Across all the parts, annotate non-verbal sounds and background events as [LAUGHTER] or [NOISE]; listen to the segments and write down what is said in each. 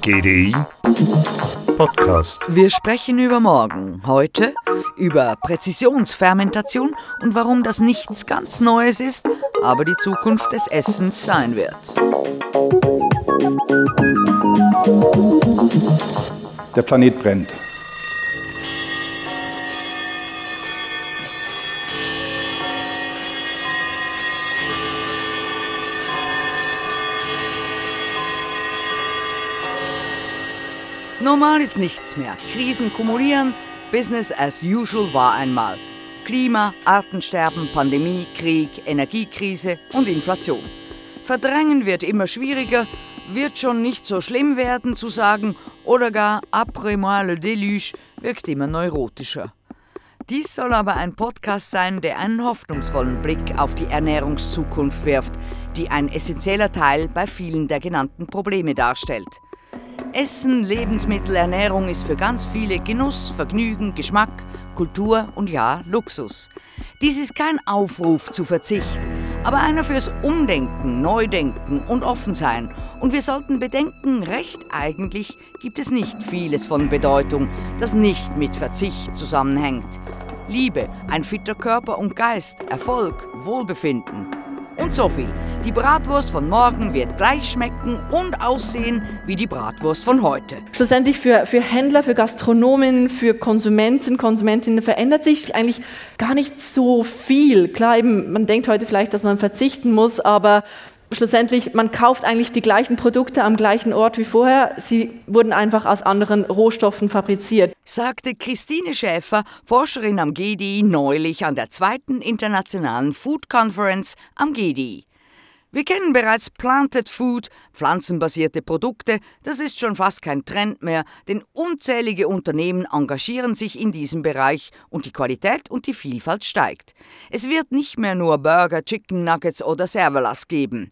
GDI Podcast. Wir sprechen über morgen. Heute über Präzisionsfermentation und warum das nichts ganz Neues ist, aber die Zukunft des Essens sein wird. Der Planet brennt. Normal ist nichts mehr. Krisen kumulieren, Business as usual war einmal. Klima, Artensterben, Pandemie, Krieg, Energiekrise und Inflation. Verdrängen wird immer schwieriger, wird schon nicht so schlimm werden zu sagen oder gar après moi le déluge wirkt immer neurotischer. Dies soll aber ein Podcast sein, der einen hoffnungsvollen Blick auf die Ernährungszukunft wirft, die ein essentieller Teil bei vielen der genannten Probleme darstellt. Essen, Lebensmittel, Ernährung ist für ganz viele Genuss, Vergnügen, Geschmack, Kultur und ja, Luxus. Dies ist kein Aufruf zu Verzicht, aber einer fürs Umdenken, Neudenken und Offensein. Und wir sollten bedenken, recht eigentlich gibt es nicht vieles von Bedeutung, das nicht mit Verzicht zusammenhängt. Liebe, ein fitter Körper und Geist, Erfolg, Wohlbefinden. Und so viel. Die Bratwurst von morgen wird gleich schmecken und aussehen wie die Bratwurst von heute. Schlussendlich für, für Händler, für Gastronomen, für Konsumenten, Konsumentinnen verändert sich eigentlich gar nicht so viel. Klar, eben, man denkt heute vielleicht, dass man verzichten muss, aber schlussendlich, man kauft eigentlich die gleichen Produkte am gleichen Ort wie vorher. Sie wurden einfach aus anderen Rohstoffen fabriziert. Sagte Christine Schäfer, Forscherin am GDI, neulich an der zweiten internationalen Food Conference am GDI. Wir kennen bereits Planted Food, pflanzenbasierte Produkte, das ist schon fast kein Trend mehr, denn unzählige Unternehmen engagieren sich in diesem Bereich und die Qualität und die Vielfalt steigt. Es wird nicht mehr nur Burger, Chicken Nuggets oder Serverlass geben.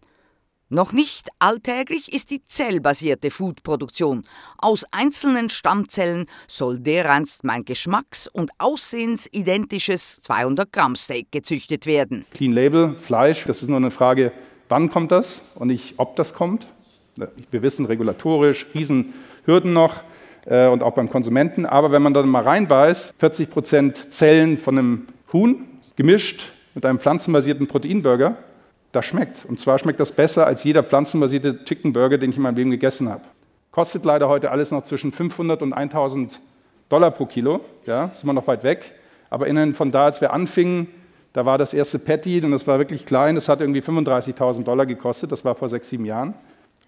Noch nicht alltäglich ist die zellbasierte Foodproduktion. Aus einzelnen Stammzellen soll dereinst mein geschmacks- und aussehensidentisches 200 Gramm Steak gezüchtet werden. Clean Label, Fleisch, das ist nur eine Frage, wann kommt das und nicht ob das kommt. Wir wissen regulatorisch, Riesenhürden noch äh, und auch beim Konsumenten. Aber wenn man dann mal reinbeißt, 40 Prozent Zellen von einem Huhn gemischt mit einem pflanzenbasierten Proteinburger, das schmeckt. Und zwar schmeckt das besser als jeder pflanzenbasierte Chicken Burger, den ich in meinem Leben gegessen habe. Kostet leider heute alles noch zwischen 500 und 1000 Dollar pro Kilo. Ja, sind wir noch weit weg. Aber innen von da, als wir anfingen, da war das erste Patty und das war wirklich klein. Das hat irgendwie 35.000 Dollar gekostet. Das war vor sechs, sieben Jahren.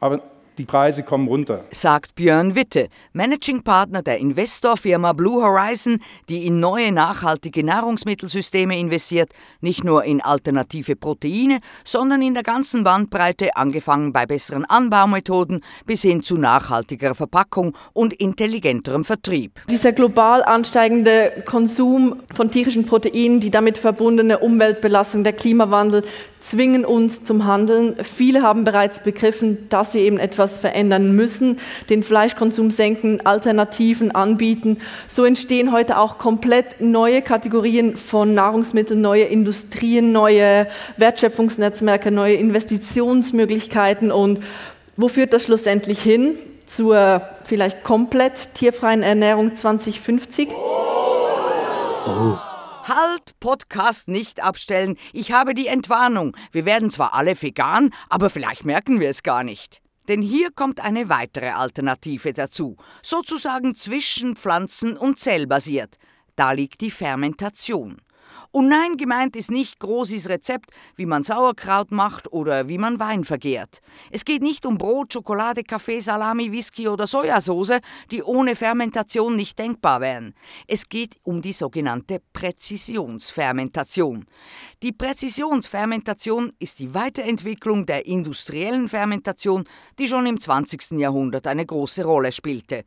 Aber die Preise kommen runter. Sagt Björn Witte, Managing Partner der Investorfirma Blue Horizon, die in neue nachhaltige Nahrungsmittelsysteme investiert, nicht nur in alternative Proteine, sondern in der ganzen Bandbreite, angefangen bei besseren Anbaumethoden bis hin zu nachhaltiger Verpackung und intelligenterem Vertrieb. Dieser global ansteigende Konsum von tierischen Proteinen, die damit verbundene Umweltbelastung, der Klimawandel zwingen uns zum Handeln. Viele haben bereits begriffen, dass wir eben etwas verändern müssen, den Fleischkonsum senken, Alternativen anbieten. So entstehen heute auch komplett neue Kategorien von Nahrungsmitteln, neue Industrien, neue Wertschöpfungsnetzwerke, neue Investitionsmöglichkeiten. Und wo führt das schlussendlich hin? Zur vielleicht komplett tierfreien Ernährung 2050? Oh. Halt, Podcast nicht abstellen. Ich habe die Entwarnung. Wir werden zwar alle vegan, aber vielleicht merken wir es gar nicht. Denn hier kommt eine weitere Alternative dazu, sozusagen zwischen Pflanzen- und zellbasiert. Da liegt die Fermentation. Und nein, gemeint ist nicht Großis Rezept, wie man Sauerkraut macht oder wie man Wein vergehrt. Es geht nicht um Brot, Schokolade, Kaffee, Salami, Whisky oder Sojasauce, die ohne Fermentation nicht denkbar wären. Es geht um die sogenannte Präzisionsfermentation. Die Präzisionsfermentation ist die Weiterentwicklung der industriellen Fermentation, die schon im 20. Jahrhundert eine große Rolle spielte.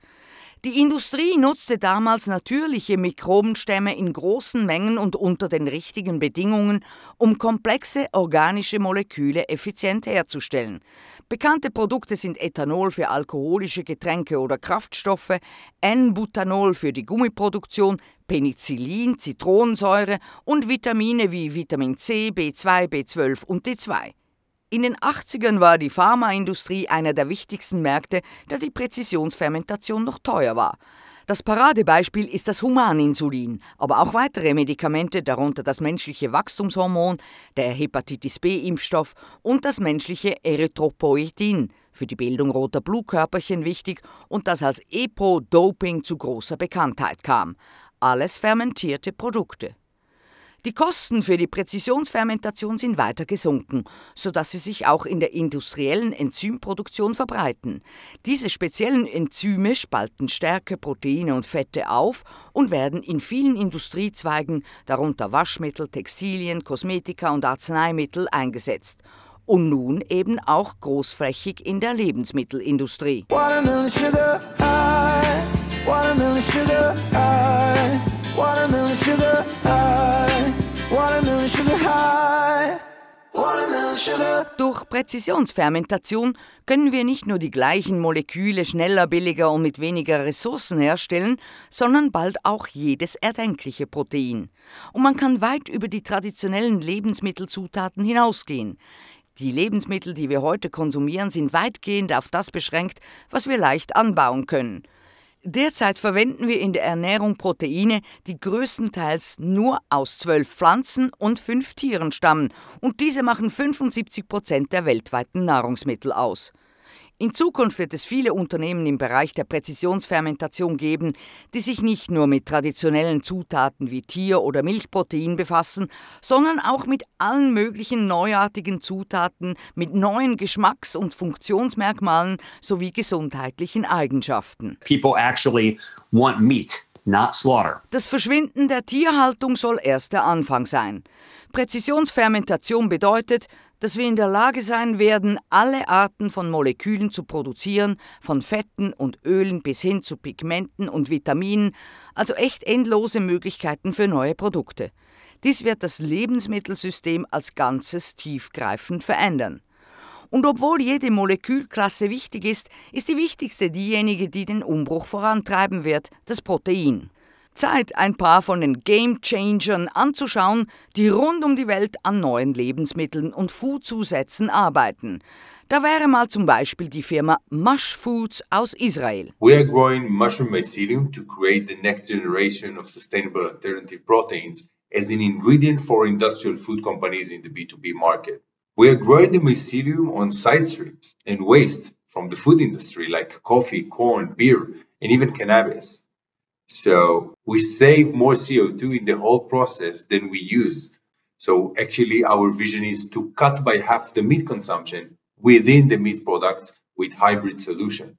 Die Industrie nutzte damals natürliche Mikrobenstämme in großen Mengen und unter den richtigen Bedingungen, um komplexe organische Moleküle effizient herzustellen. Bekannte Produkte sind Ethanol für alkoholische Getränke oder Kraftstoffe, N-Butanol für die Gummiproduktion, Penicillin, Zitronensäure und Vitamine wie Vitamin C, B2, B12 und D2. In den 80ern war die Pharmaindustrie einer der wichtigsten Märkte, da die Präzisionsfermentation noch teuer war. Das Paradebeispiel ist das Humaninsulin, aber auch weitere Medikamente, darunter das menschliche Wachstumshormon, der Hepatitis B-Impfstoff und das menschliche Erythropoietin, für die Bildung roter Blutkörperchen wichtig und das als Epo-Doping zu großer Bekanntheit kam. Alles fermentierte Produkte. Die Kosten für die Präzisionsfermentation sind weiter gesunken, sodass sie sich auch in der industriellen Enzymproduktion verbreiten. Diese speziellen Enzyme spalten Stärke, Proteine und Fette auf und werden in vielen Industriezweigen, darunter Waschmittel, Textilien, Kosmetika und Arzneimittel, eingesetzt. Und nun eben auch großflächig in der Lebensmittelindustrie. Watermelon sugar high, watermelon sugar high. Durch Präzisionsfermentation können wir nicht nur die gleichen Moleküle schneller, billiger und mit weniger Ressourcen herstellen, sondern bald auch jedes erdenkliche Protein. Und man kann weit über die traditionellen Lebensmittelzutaten hinausgehen. Die Lebensmittel, die wir heute konsumieren, sind weitgehend auf das beschränkt, was wir leicht anbauen können. Derzeit verwenden wir in der Ernährung Proteine, die größtenteils nur aus zwölf Pflanzen und fünf Tieren stammen, und diese machen 75 Prozent der weltweiten Nahrungsmittel aus. In Zukunft wird es viele Unternehmen im Bereich der Präzisionsfermentation geben, die sich nicht nur mit traditionellen Zutaten wie Tier- oder Milchprotein befassen, sondern auch mit allen möglichen neuartigen Zutaten mit neuen Geschmacks- und Funktionsmerkmalen sowie gesundheitlichen Eigenschaften. People actually want meat. Das Verschwinden der Tierhaltung soll erst der Anfang sein. Präzisionsfermentation bedeutet, dass wir in der Lage sein werden, alle Arten von Molekülen zu produzieren, von Fetten und Ölen bis hin zu Pigmenten und Vitaminen, also echt endlose Möglichkeiten für neue Produkte. Dies wird das Lebensmittelsystem als Ganzes tiefgreifend verändern. Und obwohl jede Molekülklasse wichtig ist, ist die wichtigste diejenige, die den Umbruch vorantreiben wird, das Protein. Zeit, ein paar von den Game Changern anzuschauen, die rund um die Welt an neuen Lebensmitteln und Foodzusätzen arbeiten. Da wäre mal zum Beispiel die Firma Mush Foods aus Israel. We are growing mushroom mycelium to create the next generation of sustainable alternative proteins as an ingredient for industrial food companies in the B2B market. We are growing the mycelium on side streams and waste from the food industry like coffee, corn, beer, and even cannabis. So we save more CO2 in the whole process than we use. So actually our vision is to cut by half the meat consumption within the meat products with hybrid solution.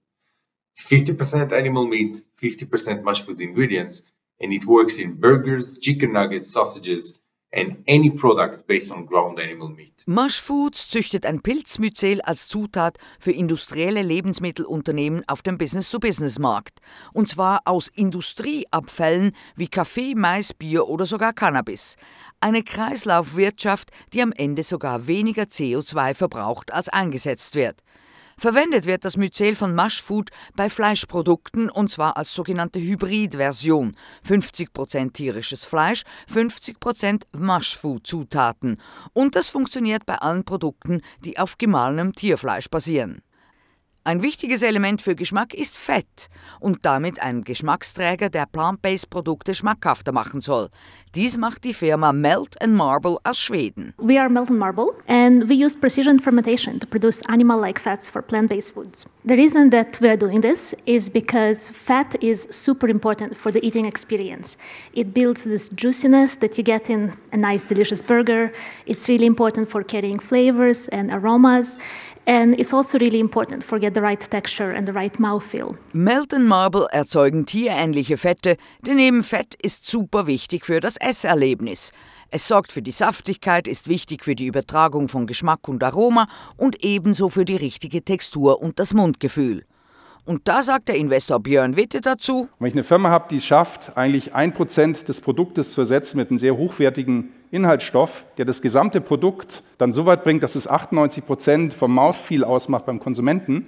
50% animal meat, 50% mush food ingredients, and it works in burgers, chicken nuggets, sausages, and any product based on ground animal meat. Mush Foods züchtet ein Pilzmyzel als Zutat für industrielle Lebensmittelunternehmen auf dem Business-to-Business-Markt. Und zwar aus Industrieabfällen wie Kaffee, Mais, Bier oder sogar Cannabis. Eine Kreislaufwirtschaft, die am Ende sogar weniger CO2 verbraucht als eingesetzt wird. Verwendet wird das Myzel von Mushfood bei Fleischprodukten und zwar als sogenannte Hybridversion. 50% tierisches Fleisch, 50% Mushfood-Zutaten. Und das funktioniert bei allen Produkten, die auf gemahlenem Tierfleisch basieren. Ein wichtiges Element für Geschmack ist Fett und damit ein Geschmacksträger, der plant-based Produkte schmackhafter machen soll. Dies macht die Firma Melt and Marble aus Schweden. We are Melt and Marble and we use precision fermentation to produce animal-like fats for plant-based foods. The reason that we are doing this is because fat is super important for the eating experience. It builds this juiciness that you get in a nice delicious burger. It's really important for carrying flavors and aromas And it's also really important for get the right texture and the right mouthfeel. Melton Marble erzeugen tierähnliche Fette, denn eben Fett ist super wichtig für das Esserlebnis. Es sorgt für die Saftigkeit, ist wichtig für die Übertragung von Geschmack und Aroma und ebenso für die richtige Textur und das Mundgefühl. Und da sagt der Investor Björn Witte dazu. Wenn ich eine Firma habe, die es schafft, eigentlich ein Prozent des Produktes zu ersetzen mit einem sehr hochwertigen Inhaltsstoff, der das gesamte Produkt dann so weit bringt, dass es 98 Prozent vom Mouthfeel ausmacht beim Konsumenten,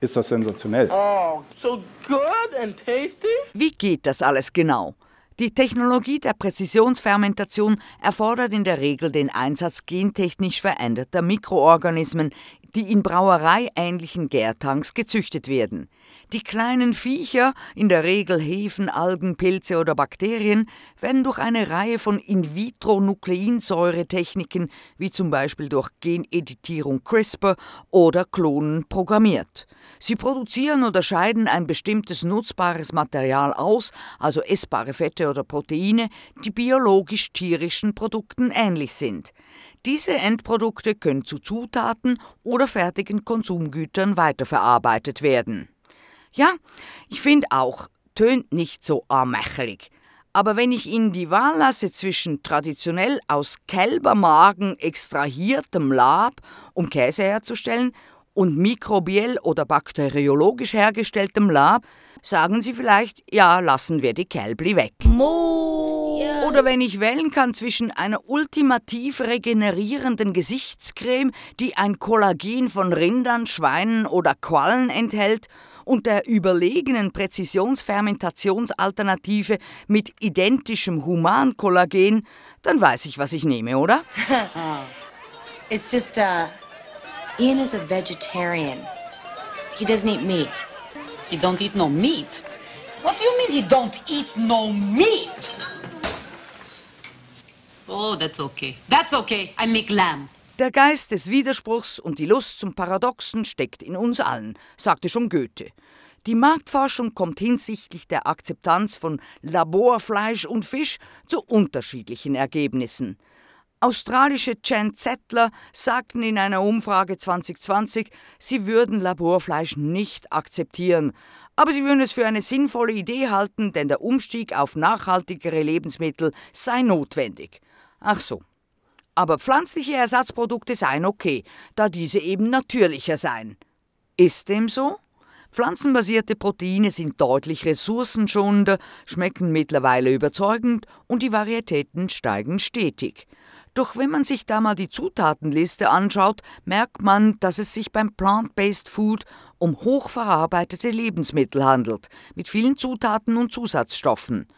ist das sensationell. Oh, so good and tasty. Wie geht das alles genau? Die Technologie der Präzisionsfermentation erfordert in der Regel den Einsatz gentechnisch veränderter Mikroorganismen, die in brauereiähnlichen Gärtanks gezüchtet werden. Die kleinen Viecher, in der Regel Hefen, Algen, Pilze oder Bakterien, werden durch eine Reihe von In-vitro-Nukleinsäuretechniken, wie zum Beispiel durch Geneditierung CRISPR oder Klonen, programmiert. Sie produzieren oder scheiden ein bestimmtes nutzbares Material aus, also essbare Fette oder Proteine, die biologisch-tierischen Produkten ähnlich sind. Diese Endprodukte können zu Zutaten oder fertigen Konsumgütern weiterverarbeitet werden. Ja, ich finde auch, tönt nicht so armächelig. Aber wenn ich Ihnen die Wahl lasse zwischen traditionell aus Kälbermagen extrahiertem Lab, um Käse herzustellen, und mikrobiell oder bakteriologisch hergestelltem Lab, sagen Sie vielleicht, ja, lassen wir die Kälbli weg. Mo Oder wenn ich wählen kann zwischen einer ultimativ regenerierenden Gesichtscreme, die ein Kollagen von Rindern, Schweinen oder Quallen enthält, und der überlegenen Präzisionsfermentationsalternative mit identischem Humankollagen, dann weiß ich, was ich nehme, oder? [LAUGHS] It's just, uh, Ian is a vegetarian. He doesn't eat meat. He don't eat no meat? What do you mean he don't eat no meat? Oh, that's okay. That's okay. I make lamb. Der Geist des Widerspruchs und die Lust zum Paradoxen steckt in uns allen, sagte schon Goethe. Die Marktforschung kommt hinsichtlich der Akzeptanz von Laborfleisch und Fisch zu unterschiedlichen Ergebnissen. Australische Jen Zettler sagten in einer Umfrage 2020, sie würden Laborfleisch nicht akzeptieren, aber sie würden es für eine sinnvolle Idee halten, denn der Umstieg auf nachhaltigere Lebensmittel sei notwendig. Ach so, aber pflanzliche Ersatzprodukte seien okay, da diese eben natürlicher seien. Ist dem so? Pflanzenbasierte Proteine sind deutlich ressourcenschonender, schmecken mittlerweile überzeugend und die Varietäten steigen stetig. Doch wenn man sich da mal die Zutatenliste anschaut, merkt man, dass es sich beim Plant-Based Food um hochverarbeitete Lebensmittel handelt, mit vielen Zutaten und Zusatzstoffen.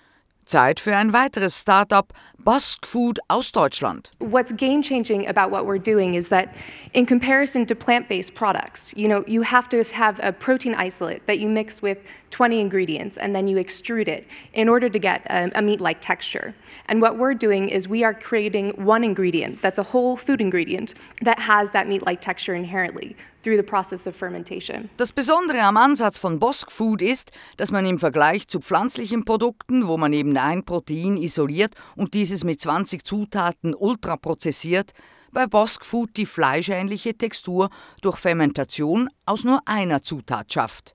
Zeit für ein weiteres Startup, Busk Food aus Deutschland. What's game changing about what we're doing is that in comparison to plant-based products, you know, you have to have a protein isolate that you mix with 20 ingredients and then you extrude it in order to get a, a meat-like texture. And what we're doing is we are creating one ingredient that's a whole food ingredient that has that meat-like texture inherently through the process of fermentation. Das Besondere am Ansatz von Bosk Food ist, dass man im Vergleich zu pflanzlichen Produkten, wo man eben ein Protein isoliert und dieses mit 20 Zutaten ultraprozessiert, bei Bosk Food die fleischähnliche Textur durch Fermentation aus nur einer Zutat schafft.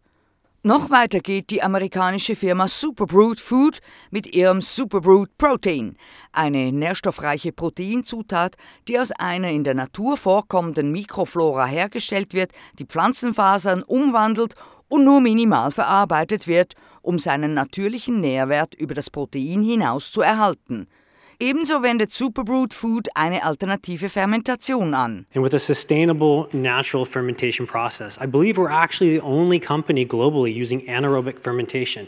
Noch weiter geht die amerikanische Firma Superbrute Food mit ihrem Superbrute Protein, eine nährstoffreiche Proteinzutat, die aus einer in der Natur vorkommenden Mikroflora hergestellt wird, die Pflanzenfasern umwandelt und nur minimal verarbeitet wird, um seinen natürlichen Nährwert über das Protein hinaus zu erhalten – Ebenso wendet Superbrute Food eine alternative Fermentation an. And with a sustainable natural fermentation process, I believe we're actually the only company globally using anaerobic fermentation.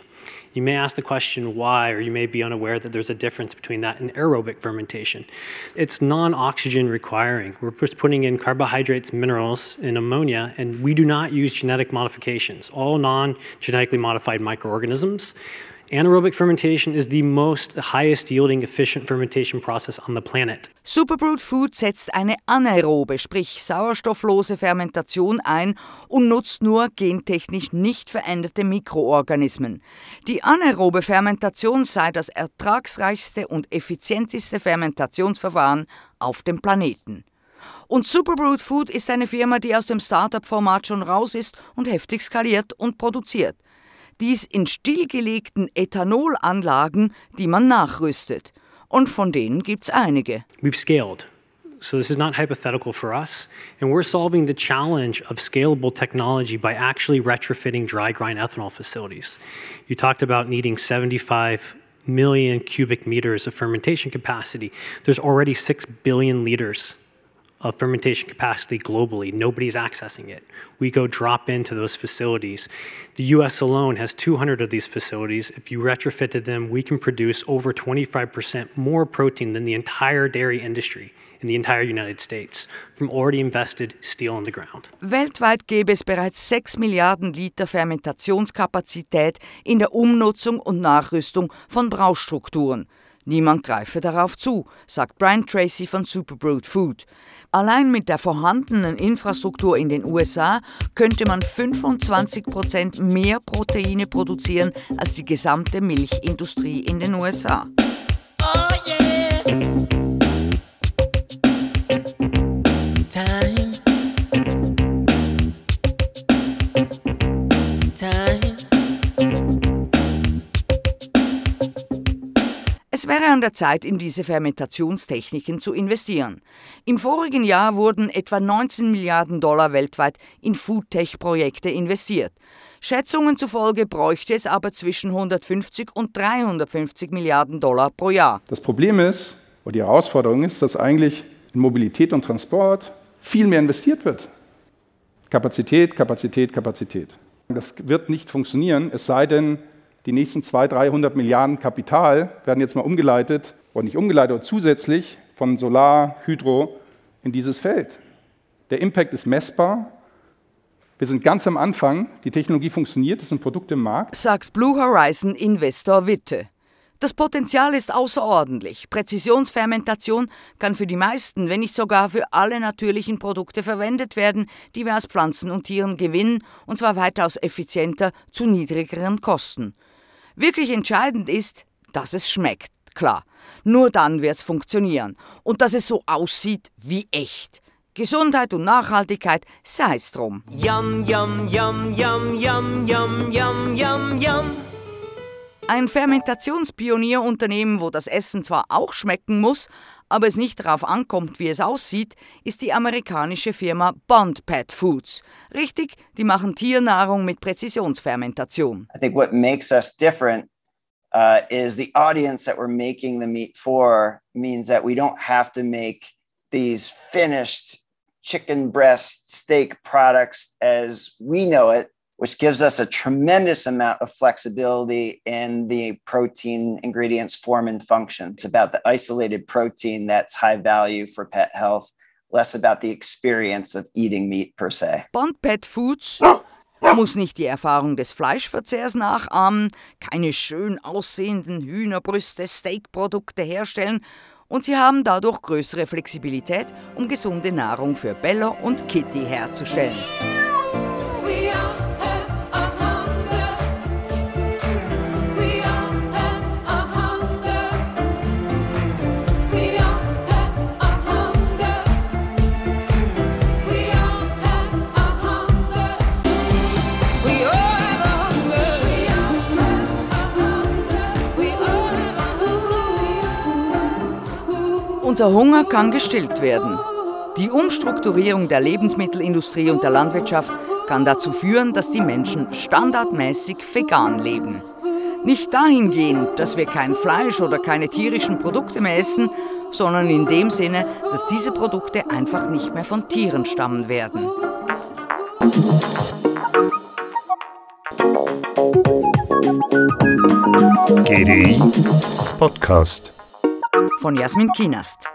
You may ask the question why, or you may be unaware that there's a difference between that and aerobic fermentation. It's non oxygen requiring. We're just putting in carbohydrates, minerals, and ammonia, and we do not use genetic modifications, all non genetically modified microorganisms. Anaerobic fermentation is the most highest yielding efficient fermentation process on the planet. Superbrute Food setzt eine anaerobe, sprich sauerstofflose Fermentation ein und nutzt nur gentechnisch nicht veränderte Mikroorganismen. Die anaerobe Fermentation sei das ertragsreichste und effizienteste Fermentationsverfahren auf dem Planeten. Und Superbrute Food ist eine Firma, die aus dem Startup-Format schon raus ist und heftig skaliert und produziert dies in stillgelegten Ethanolanlagen, die man nachrüstet. Und von denen gibt's einige. We've scaled. So this is not hypothetical for us. And we're solving the challenge of scalable technology by actually retrofitting dry grind ethanol facilities. You talked about needing 75 million cubic meters of fermentation capacity. There's already 6 billion liters of fermentation capacity globally. Nobody's accessing it. We go drop into those facilities. The US alone has 200 of these facilities. If you retrofitted them, we can produce over 25% more protein than the entire dairy industry in the entire United States from already invested steel in the ground. Weltweit gäbe es bereits 6 Milliarden Liter Fermentationskapazität in der Umnutzung und Nachrüstung von Braustrukturen. Niemand greife darauf zu, sagt Brian Tracy von Superbrewed Food. Allein mit der vorhandenen Infrastruktur in den USA könnte man 25 Prozent mehr Proteine produzieren als die gesamte Milchindustrie in den USA. Oh yeah. Es wäre an der Zeit, in diese Fermentationstechniken zu investieren. Im vorigen Jahr wurden etwa 19 Milliarden Dollar weltweit in Foodtech-Projekte investiert. Schätzungen zufolge bräuchte es aber zwischen 150 und 350 Milliarden Dollar pro Jahr. Das Problem ist, oder die Herausforderung ist, dass eigentlich in Mobilität und Transport viel mehr investiert wird. Kapazität, Kapazität, Kapazität. Das wird nicht funktionieren, es sei denn, die nächsten 200, 300 Milliarden Kapital werden jetzt mal umgeleitet, oder nicht umgeleitet, aber zusätzlich von Solar, Hydro in dieses Feld. Der Impact ist messbar. Wir sind ganz am Anfang. Die Technologie funktioniert, es sind Produkte im Markt. Sagt Blue Horizon Investor Witte. Das Potenzial ist außerordentlich. Präzisionsfermentation kann für die meisten, wenn nicht sogar für alle natürlichen Produkte verwendet werden, die wir aus Pflanzen und Tieren gewinnen, und zwar weitaus effizienter zu niedrigeren Kosten. Wirklich entscheidend ist, dass es schmeckt, klar. Nur dann wird es funktionieren. Und dass es so aussieht wie echt. Gesundheit und Nachhaltigkeit, sei es drum. Yum, yum, yum, yum, yum, yum, yum, yum, yum. Ein Fermentationspionierunternehmen, wo das Essen zwar auch schmecken muss, aber es nicht darauf ankommt, wie es aussieht, ist die amerikanische Firma Bond Pet Foods. Richtig, die machen Tiernahrung mit Präzisionsfermentation. I think what makes us different uh, is the audience that we're making the meat for means that we don't have to make these finished chicken breast steak products as we know it which gives us a tremendous amount of flexibility in the protein ingredients form and function. It's about the isolated protein that's high value for pet health, less about the experience of eating meat per se. Bond Pet Foods muss nicht die Erfahrung des Fleischverzehrs nachahmen, keine schön aussehenden Hühnerbrüste, Steakprodukte herstellen und sie haben dadurch größere Flexibilität, um gesunde Nahrung für Bella und Kitty herzustellen. Unser Hunger kann gestillt werden. Die Umstrukturierung der Lebensmittelindustrie und der Landwirtschaft kann dazu führen, dass die Menschen standardmäßig vegan leben. Nicht dahingehend, dass wir kein Fleisch oder keine tierischen Produkte mehr essen, sondern in dem Sinne, dass diese Produkte einfach nicht mehr von Tieren stammen werden. GDI Podcast von Jasmin Kienast.